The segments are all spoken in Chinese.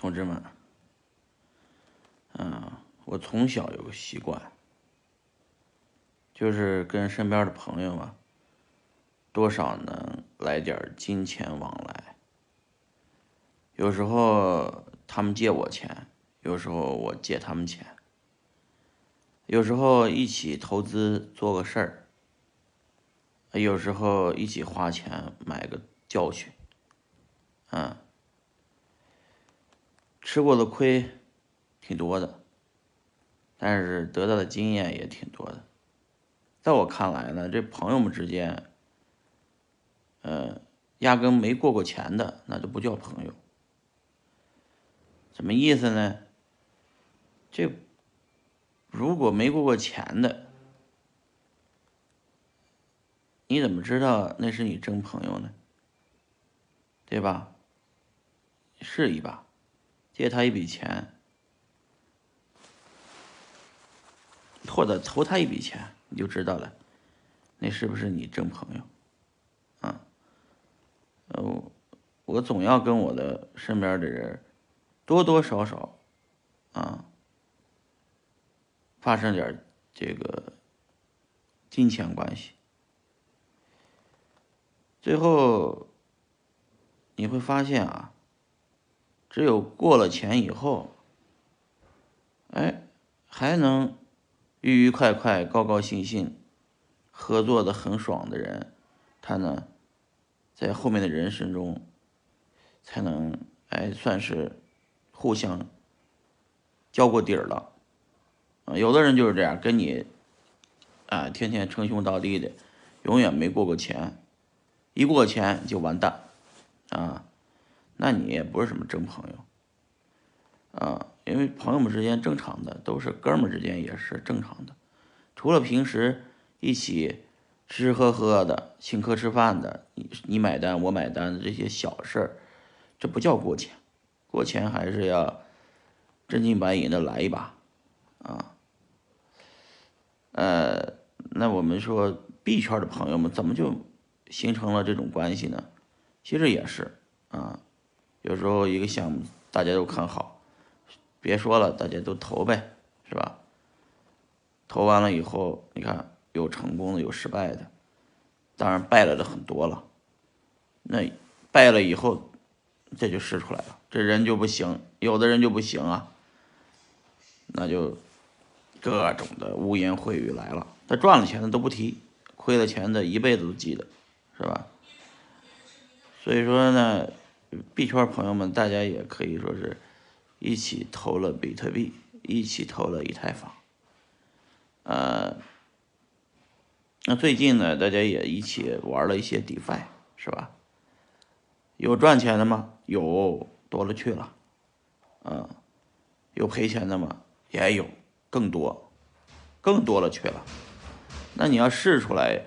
同志们，嗯，我从小有个习惯，就是跟身边的朋友啊，多少能来点金钱往来。有时候他们借我钱，有时候我借他们钱，有时候一起投资做个事儿，有时候一起花钱买个教训，嗯。吃过的亏挺多的，但是得到的经验也挺多的。在我看来呢，这朋友们之间，呃，压根没过过钱的，那就不叫朋友。什么意思呢？这如果没过过钱的，你怎么知道那是你真朋友呢？对吧？试一把。借他一笔钱，或者投他一笔钱，你就知道了，那是不是你真朋友？啊，呃，我总要跟我的身边的人多多少少啊发生点这个金钱关系，最后你会发现啊。只有过了钱以后，哎，还能愉愉快快、高高兴兴合作的很爽的人，他呢，在后面的人生中，才能哎算是互相交过底儿了。啊，有的人就是这样，跟你啊天天称兄道弟的，永远没过过钱，一过钱就完蛋啊。那你也不是什么真朋友，啊，因为朋友们之间正常的都是哥们之间也是正常的，除了平时一起吃吃喝喝的、请客吃饭的，你你买单我买单的这些小事儿，这不叫过钱，过钱还是要真金白银的来一把，啊，呃，那我们说 B 圈的朋友们怎么就形成了这种关系呢？其实也是啊。有时候一个项目大家都看好，别说了，大家都投呗，是吧？投完了以后，你看有成功的，有失败的，当然败了的很多了。那败了以后，这就试出来了，这人就不行，有的人就不行啊，那就各种的污言秽语来了。他赚了钱的都不提，亏了钱的一辈子都记得，是吧？所以说呢。币圈朋友们，大家也可以说是一起投了比特币，一起投了以太坊。呃，那最近呢，大家也一起玩了一些 DeFi，是吧？有赚钱的吗？有，多了去了。嗯，有赔钱的吗？也有，更多，更多了去了。那你要试出来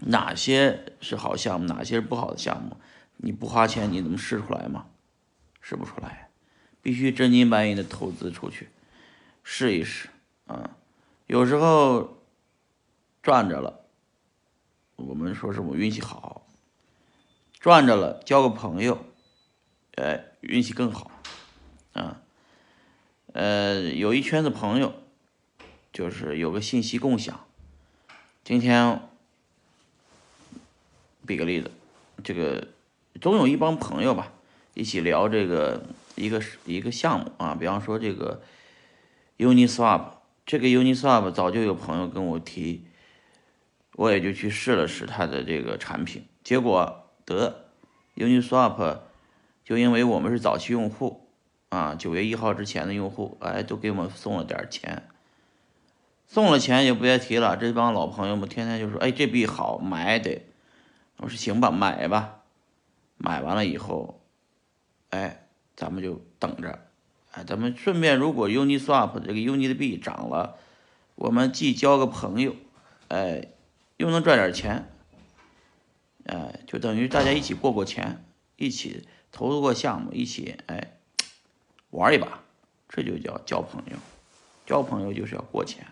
哪些是好项目，哪些是不好的项目？你不花钱，你能试出来吗？试不出来，必须真金白银的投资出去，试一试啊。有时候赚着了，我们说是我运气好；赚着了，交个朋友，哎，运气更好啊。呃，有一圈子朋友，就是有个信息共享。今天，比个例子，这个。总有一帮朋友吧，一起聊这个一个一个项目啊，比方说这个 Uniswap，这个 Uniswap 早就有朋友跟我提，我也就去试了试他的这个产品，结果得 Uniswap 就因为我们是早期用户啊，九月一号之前的用户，哎，都给我们送了点钱，送了钱就别提了，这帮老朋友们天天就说，哎，这币好买得，我说行吧，买吧。买完了以后，哎，咱们就等着，哎，咱们顺便如果 Uniswap 这个 Uni 的币涨了，我们既交个朋友，哎，又能赚点钱，哎，就等于大家一起过过钱，一起投资过项目，一起哎玩一把，这就叫交朋友，交朋友就是要过钱。